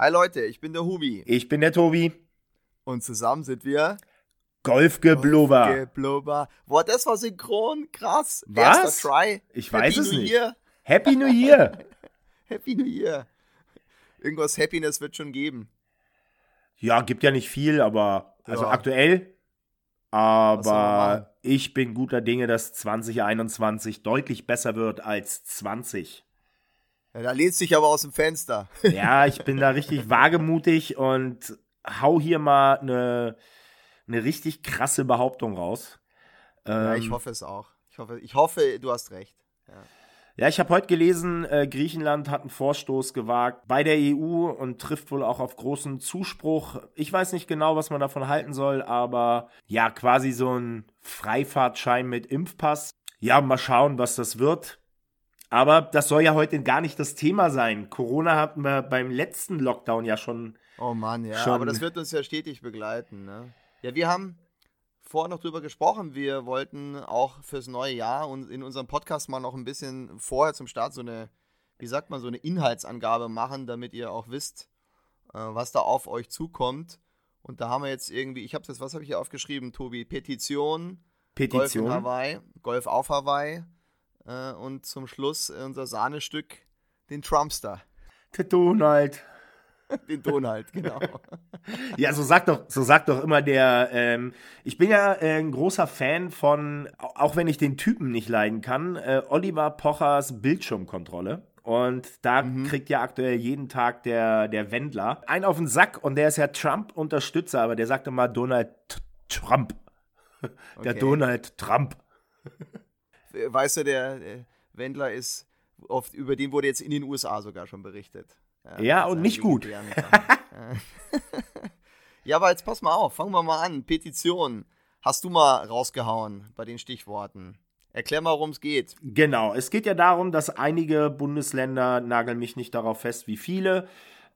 Hi Leute, ich bin der Hubi. Ich bin der Tobi. Und zusammen sind wir Golfgeblubber. Golfgeblubber. Boah, das war synchron. Krass. Was? Erster Try. Ich weiß Happy es New nicht. Year. Happy New Year. Happy New Year. Irgendwas Happiness wird schon geben. ja, gibt ja nicht viel, aber also Ja. aktuell. Aber ich bin guter Dinge, dass 2021 deutlich besser wird als 20. Ja, da lehnst dich aber aus dem Fenster. Ja, ich bin da richtig wagemutig und hau hier mal eine, eine richtig krasse Behauptung raus. Ja, Ähm, ich hoffe es auch. Ich hoffe, ich hoffe du hast recht. Ja, ich habe heute gelesen, äh, Griechenland hat einen Vorstoß gewagt bei der EU und trifft wohl auch auf großen Zuspruch. Ich weiß nicht genau, was man davon halten soll, aber ja, quasi so ein Freifahrtschein mit Impfpass. Ja, mal schauen, was das wird. Aber das soll ja heute gar nicht das Thema sein. Corona hatten wir beim letzten Lockdown ja schon. Oh Mann, ja. Schon- Aber das wird uns ja stetig begleiten. Ne? Ja, wir haben vorher noch drüber gesprochen. Wir wollten auch fürs neue Jahr und in unserem Podcast mal noch ein bisschen vorher zum Start so eine, wie sagt man, so eine Inhaltsangabe machen, damit ihr auch wisst, äh, was da auf euch zukommt. Und da haben wir jetzt irgendwie, ich habe jetzt, was habe ich hier aufgeschrieben, Tobi? Petition, Golf in Petition. Hawaii, Golf auf Hawaii äh, und zum Schluss unser Sahnestück, den Trumpster. Der Donald. Den Donald, genau. Ja, so sagt doch, so sagt doch immer der. Ähm, ich bin ja äh, ein großer Fan von, au- auch wenn ich den Typen nicht leiden kann, äh, Oliver Pochers Bildschirmkontrolle. Und da kriegt ja aktuell jeden Tag der, der Wendler einen auf den Sack und der ist ja Trump-Unterstützer, aber der sagt immer Donald Trump. Der Okay. Donald Trump. Weißt du, der Wendler ist, oft, über den wurde jetzt in den USA sogar schon berichtet. Ja, das und nicht gut. Ja. ja, aber jetzt pass mal auf, fangen wir mal an. Petition. Hast du mal rausgehauen bei den Stichworten? Erklär mal, worum es geht. Genau, es geht ja darum, dass einige Bundesländer, nageln mich nicht darauf fest, wie viele,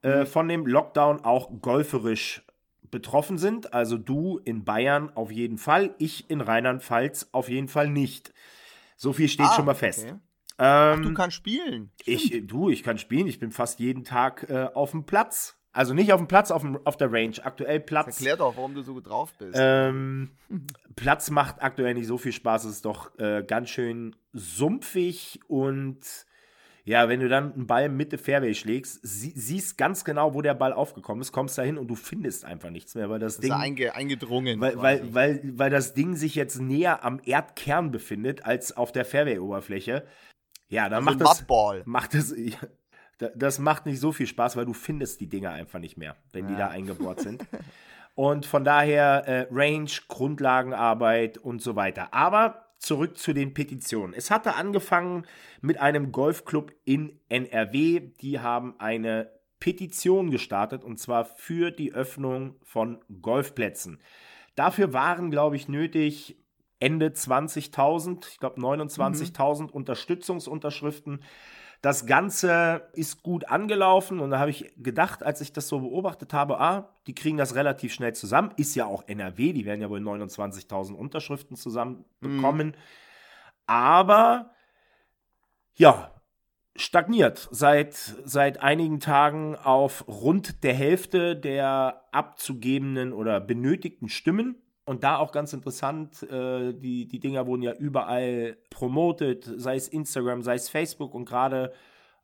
äh, von dem Lockdown auch golferisch betroffen sind. Also du in Bayern auf jeden Fall, ich in Rheinland-Pfalz auf jeden Fall nicht. So viel steht Ah, schon mal fest. okay. Ähm, Du kannst spielen. ich, du, ich kann spielen, ich bin fast jeden Tag äh, auf dem Platz. Also nicht auf dem Platz, auf, dem, auf der Range. Aktuell Platz. Erklär doch, warum du so gut drauf bist. Ähm, Platz macht aktuell nicht so viel Spaß. Es ist doch äh, ganz schön sumpfig und ja, wenn du dann einen Ball Mitte Fairway schlägst, sie, siehst ganz genau, wo der Ball aufgekommen ist, kommst da hin und du findest einfach nichts mehr, weil das ist Ding, einge, eingedrungen. weil, weil, weil, weil das Ding sich jetzt näher am Erdkern befindet als auf der Fairway-Oberfläche. Ja, dann so ein macht das, Mudball. macht das, ja, da- das macht nicht so viel Spaß, weil du findest die Dinger einfach nicht mehr, wenn die Ja. da eingebohrt sind. Und von daher äh, Range, Grundlagenarbeit und so weiter. Aber zurück zu den Petitionen. Es hatte angefangen mit einem Golfclub in NRW. Die haben eine Petition gestartet und zwar für die Öffnung von Golfplätzen. Dafür waren, glaube ich, nötig Ende 20.000, ich glaube 29.000 Unterstützungsunterschriften. Das Ganze ist gut angelaufen und da habe ich gedacht, als ich das so beobachtet habe, ah, die kriegen das relativ schnell zusammen. Ist ja auch NRW, die werden ja wohl 29.000 Unterschriften zusammen bekommen. Aber ja, stagniert seit, seit einigen Tagen auf rund der Hälfte der abzugebenden oder benötigten Stimmen. Und da auch ganz interessant, äh, die, die Dinger wurden ja überall promotet, sei es Instagram, sei es Facebook und gerade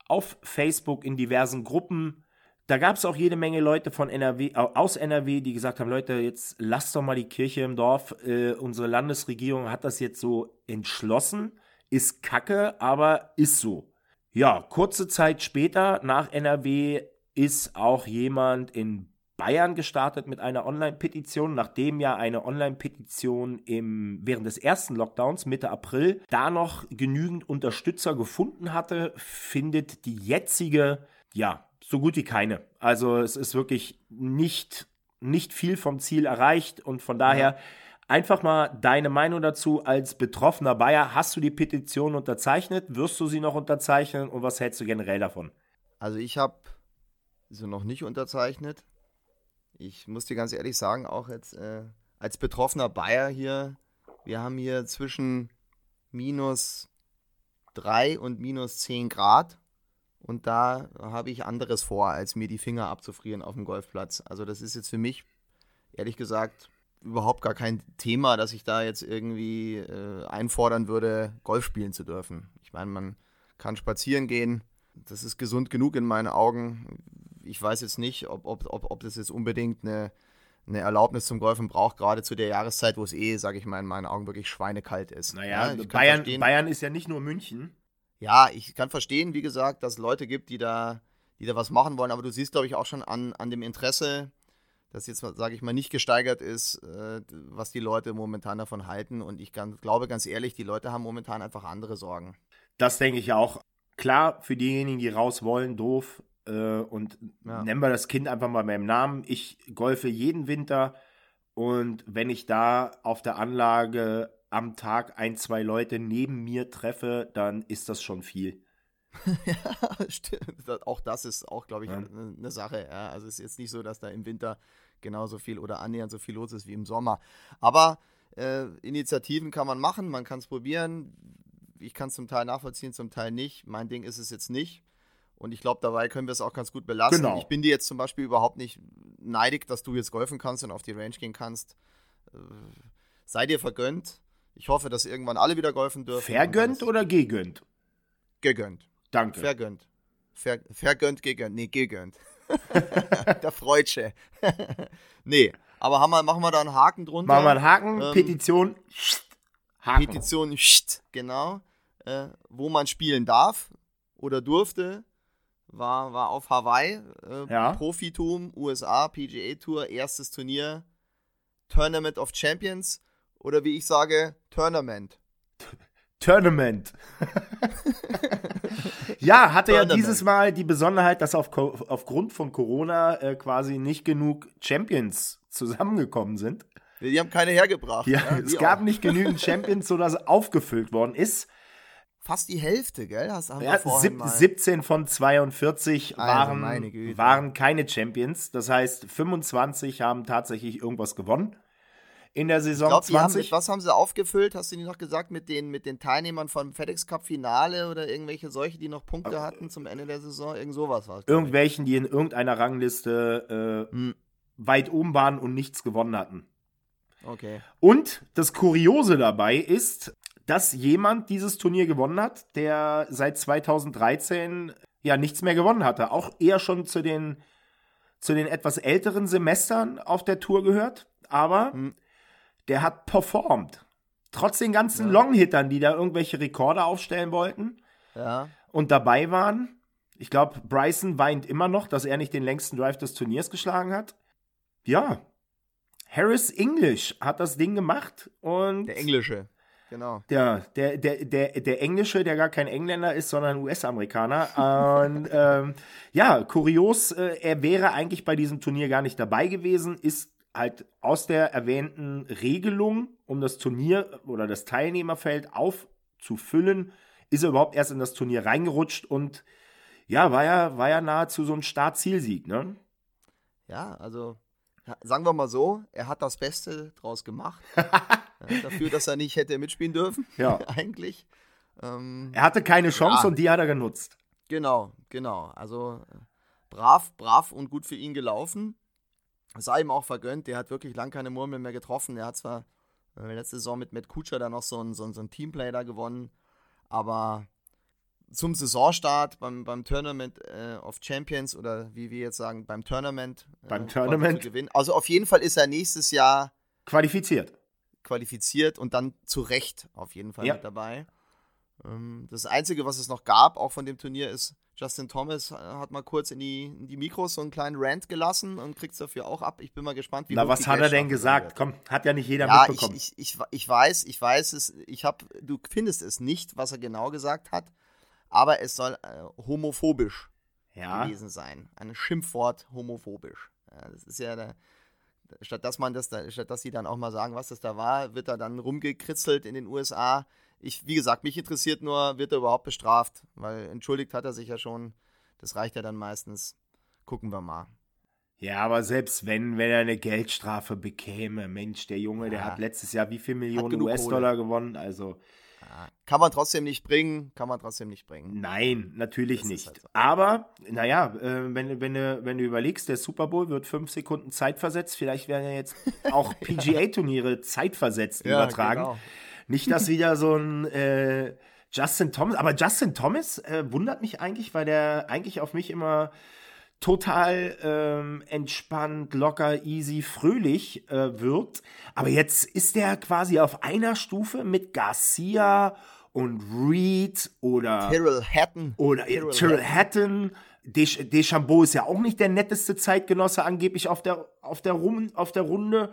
auf Facebook in diversen Gruppen. Da gab es auch jede Menge Leute von NRW, aus NRW, die gesagt haben, Leute, jetzt lasst doch mal die Kirche im Dorf. Äh, unsere Landesregierung hat das jetzt so entschlossen. Ist kacke, aber ist so. Ja, kurze Zeit später nach NRW ist auch jemand in Bayern gestartet mit einer Online-Petition, nachdem ja eine Online-Petition während des ersten Lockdowns Mitte April da noch genügend Unterstützer gefunden hatte, findet die jetzige, ja, so gut wie keine. Also es ist wirklich nicht, nicht viel vom Ziel erreicht und von daher einfach mal deine Meinung dazu als betroffener Bayer. Hast du die Petition unterzeichnet? Wirst du sie noch unterzeichnen und was hältst du generell davon? Also ich habe sie noch nicht unterzeichnet. Ich muss dir ganz ehrlich sagen, auch jetzt äh, als betroffener Bayer hier, wir haben hier zwischen minus 3 und minus 10 Grad. Und da habe ich anderes vor, als mir die Finger abzufrieren auf dem Golfplatz. Also das ist jetzt für mich, ehrlich gesagt, überhaupt gar kein Thema, dass ich da jetzt irgendwie äh, einfordern würde, Golf spielen zu dürfen. Ich meine, man kann spazieren gehen. Das ist gesund genug in meinen Augen. Ich weiß jetzt nicht, ob, ob, ob, ob das jetzt unbedingt eine, eine Erlaubnis zum Golfen braucht, gerade zu der Jahreszeit, wo es eh, sage ich mal, in meinen Augen wirklich schweinekalt ist. Naja, ja, Bayern, Bayern ist ja nicht nur München. Ja, ich kann verstehen, wie gesagt, dass es Leute gibt, die da, die da was machen wollen, aber du siehst, glaube ich, auch schon an, an dem Interesse das jetzt, sage ich mal, nicht gesteigert ist, äh, was die Leute momentan davon halten. Und ich kann, glaube ganz ehrlich, die Leute haben momentan einfach andere Sorgen. Das denke ich auch. Klar, für diejenigen, die raus wollen, doof. Äh, und ja. nennen wir das Kind einfach mal beim Namen. Ich golfe jeden Winter. Und wenn ich da auf der Anlage am Tag ein, zwei Leute neben mir treffe, dann ist das schon viel. ja, stimmt. Auch das ist auch, glaube ich, ja. eine, eine, Sache. Ja. Also es ist jetzt nicht so, dass da im Winter genauso viel oder annähernd so viel los ist wie im Sommer. Aber äh, Initiativen kann man machen, man kann es probieren. Ich kann es zum Teil nachvollziehen, zum Teil nicht. Mein Ding ist es jetzt nicht. Und ich glaube, dabei können wir es auch ganz gut belassen. Genau. Ich bin dir jetzt zum Beispiel überhaupt nicht neidig, dass du jetzt golfen kannst und auf die Range gehen kannst. Äh, sei dir vergönnt. Ich hoffe, dass irgendwann alle wieder golfen dürfen. Vergönnt oder gegönnt? Gegönnt. Danke. Vergönnt. Ver, vergönnt, gegönnt. Nee, gegönnt. Der Freudsche. nee, aber haben wir, machen wir da einen Haken drunter. Machen wir einen Haken, ähm, Petition. Haken. Petition, genau. Äh, wo man spielen darf oder durfte, war, war auf Hawaii. Äh, ja. Profitum, USA, PGA Tour, erstes Turnier. Tournament of Champions oder wie ich sage, Tournament. Tournament. ja, hatte Tournament. ja dieses Mal die Besonderheit, dass auf, aufgrund von Corona äh, quasi nicht genug Champions zusammengekommen sind. Die haben keine hergebracht. Ja, ja es gab auch. nicht genügend Champions, sodass aufgefüllt worden ist. Fast die Hälfte, gell? Hast ja, sieb, 17 von 42 also, waren, waren keine Champions. Das heißt, 25 haben tatsächlich irgendwas gewonnen in der Saison ich glaub, 20. Haben, was haben sie aufgefüllt? Hast du nicht noch gesagt, mit den, mit den Teilnehmern vom FedEx Cup Finale oder irgendwelche solche, die noch Punkte äh, hatten zum Ende der Saison? Irgend sowas war Irgendwelchen, die in irgendeiner Rangliste äh, hm. weit oben waren und nichts gewonnen hatten. Okay. Und das Kuriose dabei ist, dass jemand dieses Turnier gewonnen hat, der seit 2013 ja nichts mehr gewonnen hatte. Auch eher schon zu den, zu den etwas älteren Semestern auf der Tour gehört. Aber hm der hat performt. Trotz den ganzen ja. Longhittern, die da irgendwelche Rekorde aufstellen wollten ja. und dabei waren. Ich glaube, Bryson weint immer noch, dass er nicht den längsten Drive des Turniers geschlagen hat. Ja. Harris English hat das Ding gemacht und. Der Englische. Genau. Der, der, der, der, der Englische, der gar kein Engländer ist, sondern US-Amerikaner. und ähm, ja, kurios, äh, er wäre eigentlich bei diesem Turnier gar nicht dabei gewesen, ist halt aus der erwähnten Regelung, um das Turnier oder das Teilnehmerfeld aufzufüllen, ist er überhaupt erst in das Turnier reingerutscht und ja, war ja, war ja nahezu so ein Start-Zielsieg, ne? Ja, also sagen wir mal so, er hat das Beste draus gemacht. dafür, dass er nicht hätte mitspielen dürfen. Ja. eigentlich. Ähm, er hatte keine Chance ja. und die hat er genutzt. Genau, genau. Also brav, brav und gut für ihn gelaufen sei ihm auch vergönnt. Der hat wirklich lang keine Murmel mehr getroffen. Er hat zwar äh, letzte Saison mit Matt Kutscher da noch so ein, so, ein, so ein Teamplay da gewonnen, aber zum Saisonstart beim, beim Tournament äh, of Champions oder wie wir jetzt sagen, beim Tournament. Äh, beim Tournament. Gewinnen. Also auf jeden Fall ist er nächstes Jahr qualifiziert. Qualifiziert und dann zu Recht auf jeden Fall ja. mit dabei. Ähm, das Einzige, was es noch gab, auch von dem Turnier, ist Justin Thomas äh, hat mal kurz in die, in die Mikros so einen kleinen Rant gelassen und kriegt es dafür auch ab. Ich bin mal gespannt, wie Na, was hat er denn gesagt? Komm, hat ja nicht jeder ja, mitbekommen. Ich, ich, ich, ich weiß, ich weiß es, ich habe, du findest es nicht, was er genau gesagt hat, aber es soll äh, homophobisch ja. gewesen sein. Ein Schimpfwort homophobisch. Ja, das ist ja der, statt dass man das, da, statt dass sie dann auch mal sagen, was das da war, wird er dann rumgekritzelt in den USA ich, wie gesagt, mich interessiert nur, wird er überhaupt bestraft? Weil entschuldigt hat er sich ja schon. Das reicht ja dann meistens. Gucken wir mal. Ja, aber selbst wenn, wenn er eine Geldstrafe bekäme, Mensch, der Junge, ja. der hat letztes Jahr wie viel Millionen US-Dollar gewonnen, also. Kann man trotzdem nicht bringen, kann man trotzdem nicht bringen. Nein, natürlich nicht. Halt so. Aber, naja, äh, wenn, wenn, du, wenn du überlegst, der Super Bowl wird fünf Sekunden zeitversetzt, vielleicht werden ja jetzt auch PGA-Turniere zeitversetzt ja, übertragen. Genau. Nicht, dass wieder so ein äh, Justin Thomas, aber Justin Thomas äh, wundert mich eigentlich, weil der eigentlich auf mich immer total ähm, entspannt, locker, easy, fröhlich äh, wirkt. Aber jetzt ist der quasi auf einer Stufe mit Garcia und Reed oder Tyrrell Hatton. Oder Tyrrell, Tyrrell Hatton. Desch Deschambeau ist ja auch nicht der netteste Zeitgenosse angeblich auf der, auf der, Rum auf der Runde.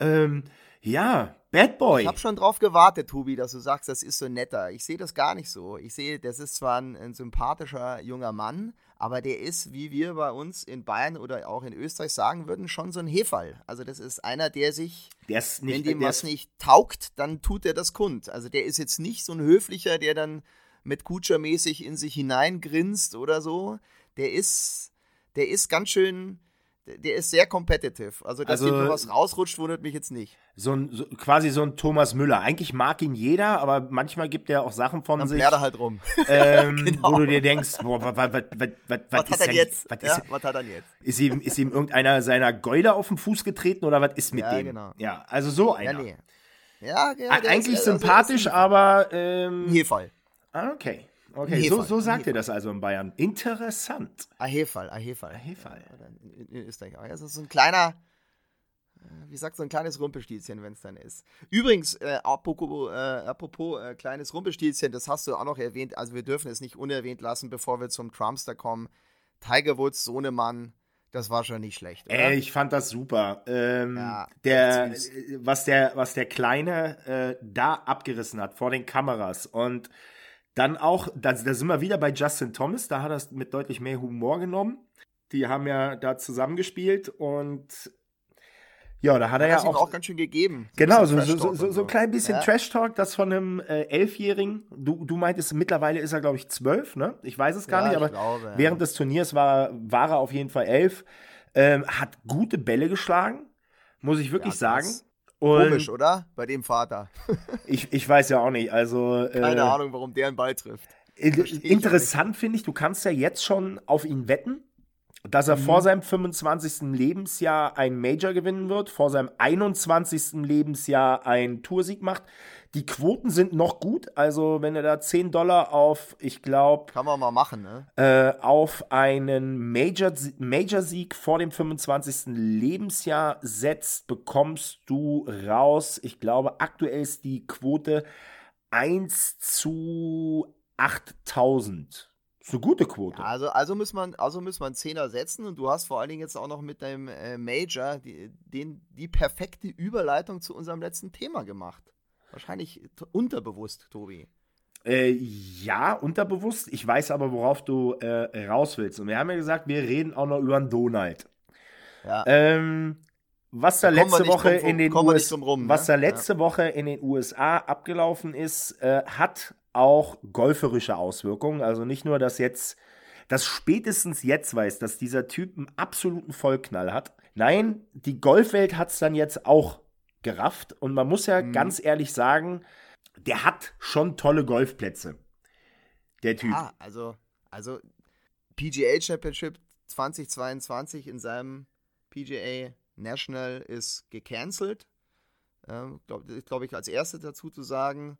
Ähm, ja, Bad Boy. Ich habe schon drauf gewartet, Tobi, dass du sagst, das ist so netter. Ich sehe das gar nicht so. Ich sehe, das ist zwar ein, ein, sympathischer junger Mann, aber der ist, wie wir bei uns in Bayern oder auch in Österreich sagen würden, schon so ein Hefall. Also das ist einer, der sich, der nicht, wenn dem was nicht taugt, dann tut er das kund. Also der ist jetzt nicht so ein höflicher, der dann mit Kutscher-mäßig in sich hineingrinst oder so. Der ist, der ist ganz schön der ist sehr competitive. Also, dass also, ihm was rausrutscht, wundert mich jetzt nicht. So ein, so, quasi so ein Thomas Müller. Eigentlich mag ihn jeder, aber manchmal gibt er auch Sachen von Dann sich. Dann halt rum. Ähm, genau. Wo du dir denkst, boah, was, was, was, was, hat er jetzt? Was, ja, ist, was hat er jetzt? Ist ihm, ist ihm irgendeiner seiner Gäule auf den Fuß getreten oder was ist mit ja, dem? Genau. Ja, also so einer. Ja, nee. Ja, ja, Eigentlich ist, sympathisch, also aber. Ähm, Hefall. Ah, okay. Okay, so, so sagt ihr das also in Bayern. Interessant. A Hefall, a Hefall. A Hefall. In, in, Österreich. Also so ein kleiner, äh, wie sagt so ein kleines Rumpelstilzchen, wenn es dann ist. Übrigens, äh, apropos, äh, apropos äh, kleines Rumpelstilzchen, das hast du auch noch erwähnt. Also wir dürfen es nicht unerwähnt lassen, bevor wir zum Trumpster kommen. Tiger Woods, Sohnemann, das war schon nicht schlecht. Oder? Ey, ich fand das super. Ähm, ja, der, was der, was der Kleine äh, da abgerissen hat vor den Kameras und dann auch, da, da sind wir wieder bei Justin Thomas, da hat er es mit deutlich mehr Humor genommen. Die haben ja da zusammengespielt und ja, da hat er ja auch, auch ganz schön gegeben. So genau, so, so, so, so, ein klein bisschen ja. Trash-Talk, das von einem äh, Elfjährigen. Du, du meintest, mittlerweile ist er, glaube ich, zwölf, ne? Ich weiß es gar ja, nicht, aber glaube, während ja. des Turniers war, war er auf jeden Fall elf. Ähm, hat gute Bälle geschlagen, muss ich wirklich sagen. Und Komisch, oder? Bei dem Vater. ich, ich weiß ja auch nicht. Also, Keine äh, Ahnung, warum der einen Ball trifft. Interessant finde ich, du kannst ja jetzt schon auf ihn wetten, dass er mhm. vor seinem 25. Lebensjahr ein Major gewinnen wird, vor seinem 21. Lebensjahr ein Toursieg macht. Die Quoten sind noch gut, also wenn er da 10 Dollar auf, ich glaube. Kann man mal machen, ne? Äh, auf einen Major-Sieg Major vor dem 25. Lebensjahr setzt, bekommst du raus. Ich glaube, aktuell ist die Quote 1 zu 8000. ist eine gute Quote. Ja, also, also muss man, also muss man Zehner setzen und du hast vor allen Dingen jetzt auch noch mit deinem äh, Major die, den, die perfekte Überleitung zu unserem letzten Thema gemacht. Wahrscheinlich unterbewusst, Tobi. Äh, ja, unterbewusst. Ich weiß aber, worauf du äh, raus willst. Und wir haben ja gesagt, wir reden auch noch über einen Donald. Ja. Ähm, was da, da letzte Woche in den US rum, ne? was da letzte ja. Woche in den USA abgelaufen ist, äh, hat auch golferische Auswirkungen. Also nicht nur, dass jetzt, dass spätestens jetzt weiß, dass dieser Typ einen absoluten Vollknall hat. Nein, die Golfwelt hat es dann jetzt auch gerafft. Und man muss ja mhm. ganz ehrlich sagen, der hat schon tolle Golfplätze. Der Typ. Ja, also, also PGA Championship 2022 in seinem PGA National ist gecancelt. Ähm, Glaube glaub ich, als erstes dazu zu sagen,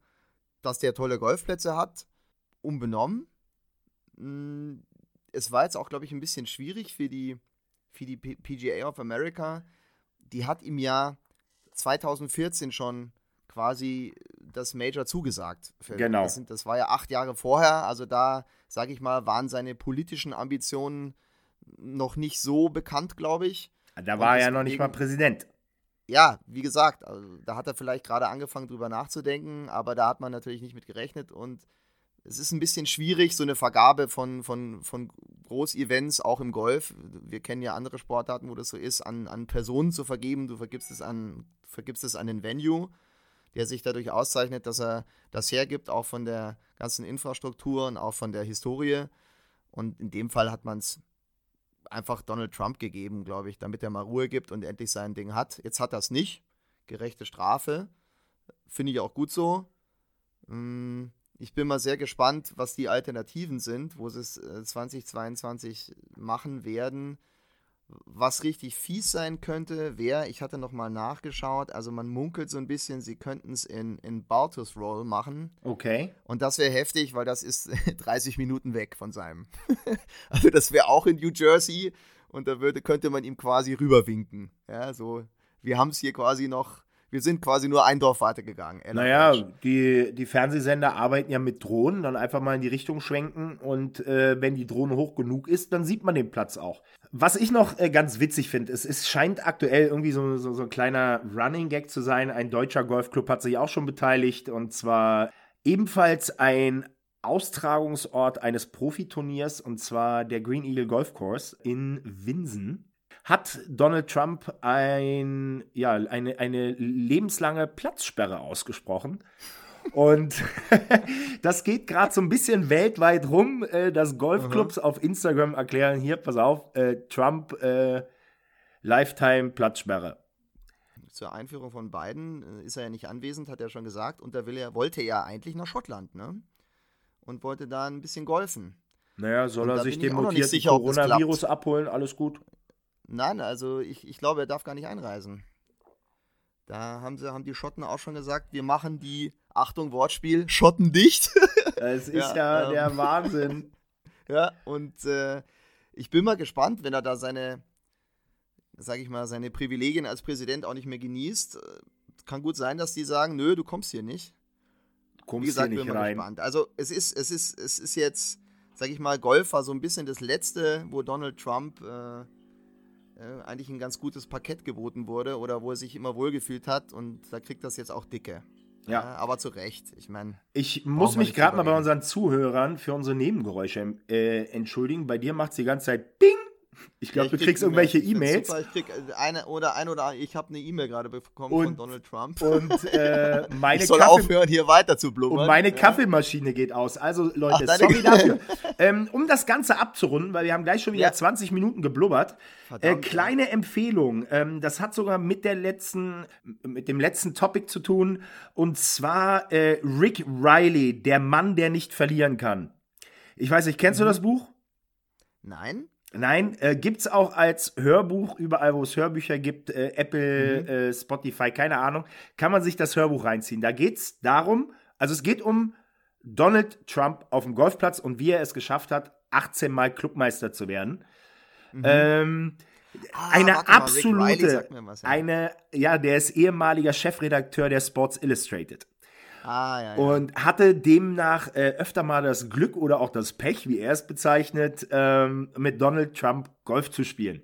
dass der tolle Golfplätze hat, unbenommen. Mm, es war jetzt auch, glaube ich, ein bisschen schwierig für die, für die PGA of America. Die hat ihm ja 2014 schon quasi das Major zugesagt. genau. Das, sind, das, war ja acht Jahre vorher, also da, sage ich mal, waren seine politischen Ambitionen noch nicht so bekannt, glaube ich. Da war er ja noch nicht mal Präsident. Ja, wie gesagt, also, da hat er vielleicht gerade angefangen, drüber nachzudenken, aber da hat man natürlich nicht mit gerechnet und es ist ein bisschen schwierig, so eine Vergabe von, von, von Großevents, auch im Golf. Wir kennen ja andere Sportarten, wo das so ist, an, an Personen zu vergeben. Du vergibst es an, vergibst es an den Venue, der sich dadurch auszeichnet, dass er das hergibt, auch von der ganzen Infrastruktur und auch von der Historie. Und in dem Fall hat man es einfach Donald Trump gegeben, glaube ich, damit er mal Ruhe gibt und endlich sein Ding hat. Jetzt hat er es nicht. Gerechte Strafe. Finde ich auch gut so Mm, ich bin mal sehr gespannt, was die Alternativen sind, wo sie es 2022 machen werden. Was richtig fies sein könnte, wäre, ich hatte nochmal nachgeschaut, also man munkelt so ein bisschen, sie könnten es in, in Baltus Roll machen. Okay. Und das wäre heftig, weil das ist 30 Minuten weg von seinem. also das wäre auch in New Jersey und da würde, könnte man ihm quasi rüberwinken. Ja, so, wir haben es hier quasi noch wir sind quasi nur ein Dorf weitergegangen. Naja, die, die Fernsehsender arbeiten ja mit Drohnen, dann einfach mal in die Richtung schwenken und äh, wenn die Drohne hoch genug ist, dann sieht man den Platz auch. Was ich noch äh, ganz witzig finde, ist, es scheint aktuell irgendwie so, so, so ein kleiner Running Gag zu sein. Ein deutscher Golfclub hat sich auch schon beteiligt und zwar ebenfalls ein Austragungsort eines Profiturniers und zwar der Green Eagle Golf Course in Winsen hat Donald Trump ein, ja, eine, eine lebenslange Platzsperre ausgesprochen. Und das geht gerade so ein bisschen weltweit rum, äh, dass Golfclubs Aha. auf Instagram erklären, hier, pass auf, äh, Trump äh, Lifetime Platzsperre. Zur Einführung von Biden äh, ist er ja nicht anwesend, hat er schon gesagt. Und da will er, wollte er eigentlich nach Schottland, ne? Und wollte da ein bisschen golfen. Naja, soll er sich den mutierten Coronavirus abholen, alles gut. Nein, also ich, ich glaube, er darf gar nicht einreisen. Da haben, sie, haben die Schotten auch schon gesagt, wir machen die, Achtung, Wortspiel, Schotten dicht. Das ist ja, ja ähm, der Wahnsinn. Ja, und äh, ich bin mal gespannt, wenn er da seine, sag ich mal, seine Privilegien als Präsident auch nicht mehr genießt. Kann gut sein, dass die sagen, nö, du kommst hier nicht. Kommst Wie gesagt, hier nicht bin mal rein. gespannt. Also es ist, es ist, es ist jetzt, sag ich mal, Golf war so ein bisschen das Letzte, wo Donald Trump äh, äh, eigentlich ein ganz gutes Parkett geboten wurde oder wo er sich immer wohlgefühlt hat und da kriegt das jetzt auch dicke. Ja. ja aber zu Recht. Ich meine. Ich muss mich gerade mal bei unseren Zuhörern für unsere Nebengeräusche äh, entschuldigen. Bei dir macht es die ganze Zeit Ding ich glaube, ja, du kriegst irgendwelche E-Mails. Ich krieg äh, eine oder ein oder ich habe eine E-Mail gerade bekommen und, von Donald Trump. Und äh, meine ich soll Kaffee aufhören, hier weiter zu blubbern. Und meine ja. Kaffeemaschine geht aus. Also Leute, Ach, sorry dafür. ähm, um das Ganze abzurunden, weil wir haben gleich schon wieder ja. 20 Minuten geblubbert. Äh, kleine Empfehlung. Ähm, das hat sogar mit der letzten, mit dem letzten Topic zu tun. Und zwar äh, Rick Riley, der Mann, der nicht verlieren kann. Ich weiß nicht, kennst mhm. du das Buch? Nein. Nein, äh, gibt es auch als Hörbuch, überall wo es Hörbücher gibt, äh, Apple, mhm. äh, Spotify, keine Ahnung, kann man sich das Hörbuch reinziehen. Da geht es darum, also es geht um Donald Trump auf dem Golfplatz und wie er es geschafft hat, 18 Mal Clubmeister zu werden. Mhm. Ähm, ah, eine absolute, was, ja. eine, ja, der ist ehemaliger Chefredakteur der Sports Illustrated. Ah, ja, ja. Und hatte demnach äh, öfter mal das Glück oder auch das Pech, wie er es bezeichnet, ähm, mit Donald Trump Golf zu spielen.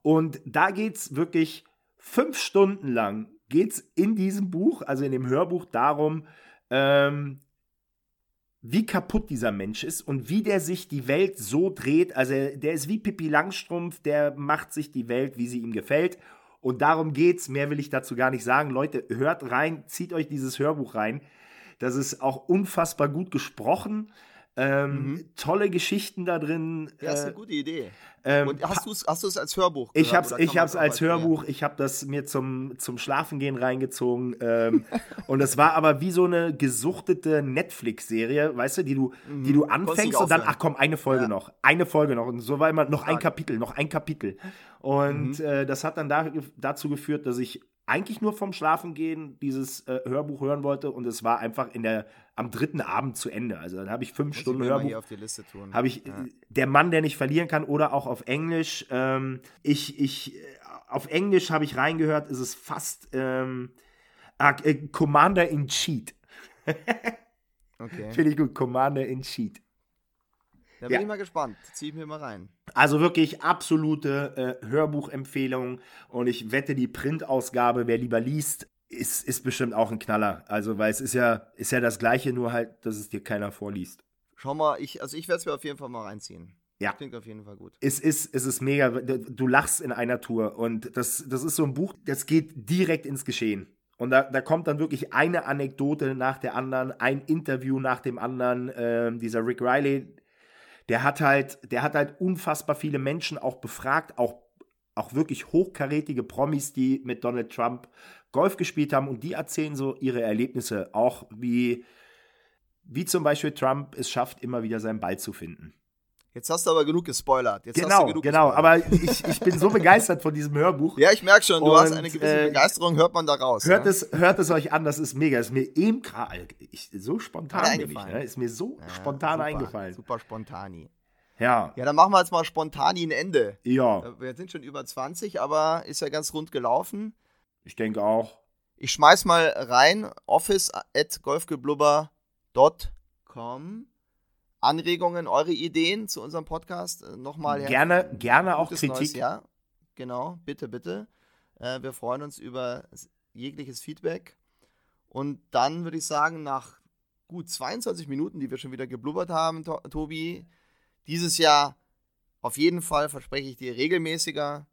Und da geht es wirklich fünf Stunden lang, geht es in diesem Buch, also in dem Hörbuch, darum, ähm, wie kaputt dieser Mensch ist und wie der sich die Welt so dreht. Also der ist wie Pippi Langstrumpf, der macht sich die Welt, wie sie ihm gefällt. Und darum geht's. Mehr will ich dazu gar nicht sagen. Leute, hört rein, zieht euch dieses Hörbuch rein. Das ist auch unfassbar gut gesprochen. Ähm, mhm. Tolle Geschichten da drin. Ja, ist eine äh, gute Idee. Ähm, und hast du es hast als Hörbuch gehört, Ich habe es ich hab's als Hörbuch, ich habe das mir zum, zum Schlafengehen reingezogen. Ähm, und es war aber wie so eine gesuchtete Netflix-Serie, weißt du, die du, mhm. die du anfängst und dann, ach komm, eine Folge ja. noch, eine Folge noch. Und so war immer noch ein Kapitel, noch ein Kapitel. Und mhm. äh, das hat dann da, dazu geführt, dass ich eigentlich nur vom Schlafengehen dieses äh, Hörbuch hören wollte und es war einfach in der am dritten Abend zu Ende. Also dann habe ich fünf Muss Stunden ich Hörbuch. Auf die Liste tun. Habe ich ja. der Mann, der nicht verlieren kann oder auch auf Englisch. Ähm, ich ich äh, auf Englisch habe ich reingehört. Ist es fast ähm, äh, Commander in Cheat. okay. Finde ich gut. Commander in Cheat. Da bin ja. ich mal gespannt. Zieh ich mir mal rein. Also wirklich absolute äh, Hörbuchempfehlung und ich wette, die Printausgabe, wer lieber liest, ist, ist bestimmt auch ein Knaller. Also, weil es ist ja, ist ja das Gleiche, nur halt, dass es dir keiner vorliest. Schau mal, ich, also ich werde es mir auf jeden Fall mal reinziehen. Ja. Klingt auf jeden Fall gut. Es ist, es ist mega. Du lachst in einer Tour und das, das ist so ein Buch, das geht direkt ins Geschehen. Und da, da kommt dann wirklich eine Anekdote nach der anderen, ein Interview nach dem anderen. Ähm, dieser Rick Riley, der hat halt, der hat halt unfassbar viele Menschen auch befragt, auch, auch wirklich hochkarätige Promis, die mit Donald Trump Golf gespielt haben und die erzählen so ihre Erlebnisse, auch wie, wie zum Beispiel Trump es schafft, immer wieder seinen Ball zu finden. Jetzt hast du aber genug gespoilert. Jetzt genau, genug genau. Gespoilert. Aber ich, ich bin so begeistert von diesem Hörbuch. Ja, ich merke schon, du Und, hast eine gewisse äh, Begeisterung, hört man da raus. Hört, ne? es, hört es euch an, das ist mega. Ist mir eben gerade so spontan bin ich, eingefallen. ne? Ist mir so Ja, spontan super, eingefallen. Super spontani. Ja, Ja, dann machen wir jetzt mal spontan ein Ende. ja, Äh, Wir sind schon über 20, aber ist ja ganz rund gelaufen. ich denke auch. Ich schmeiß mal rein, office.golfgeblubber.com. Anregungen, eure Ideen zu unserem Podcast. Äh, Nochmal her- Gerne, gerne auch Kritik. Jahr. Genau, bitte, bitte. Äh, wir freuen uns über jegliches Feedback. Und dann würde ich sagen, nach gut 22 Minuten, die wir schon wieder geblubbert haben, To Tobi, dieses Jahr auf jeden Fall verspreche ich dir regelmäßiger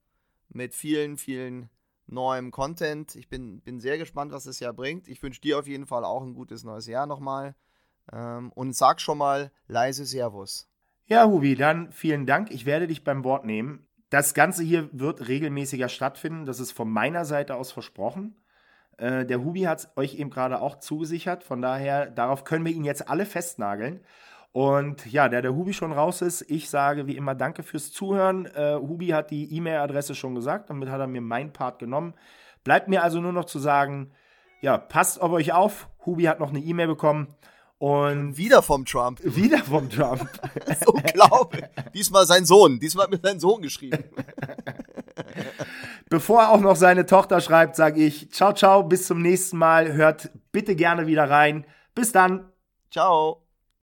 mit vielen, vielen neuem Content. Ich bin, bin sehr gespannt, was das Jahr bringt. Ich wünsche dir auf jeden Fall auch ein gutes neues Jahr nochmal. Ähm, und sag schon mal leise Servus. Ja, Hubi, dann vielen Dank. Ich werde dich beim Wort nehmen. Das Ganze hier wird regelmäßiger stattfinden. Das ist von meiner Seite aus versprochen. Äh, der Hubi hat es euch eben gerade auch zugesichert. Von daher, darauf können wir ihn jetzt alle festnageln. Und ja, da der Hubi schon raus ist, ich sage wie immer Danke fürs Zuhören. Äh, Hubi hat die E-Mail-Adresse schon gesagt, damit hat er mir meinen Part genommen. Bleibt mir also nur noch zu sagen, ja, passt auf euch auf. Hubi hat noch eine E-Mail bekommen und Wieder vom Trump. wieder vom Trump. Unglaublich. Diesmal sein Sohn. Diesmal hat mir sein Sohn geschrieben. Bevor er auch noch seine Tochter schreibt, sage ich ciao, ciao, bis zum nächsten Mal. Hört bitte gerne wieder rein. Bis dann. Ciao.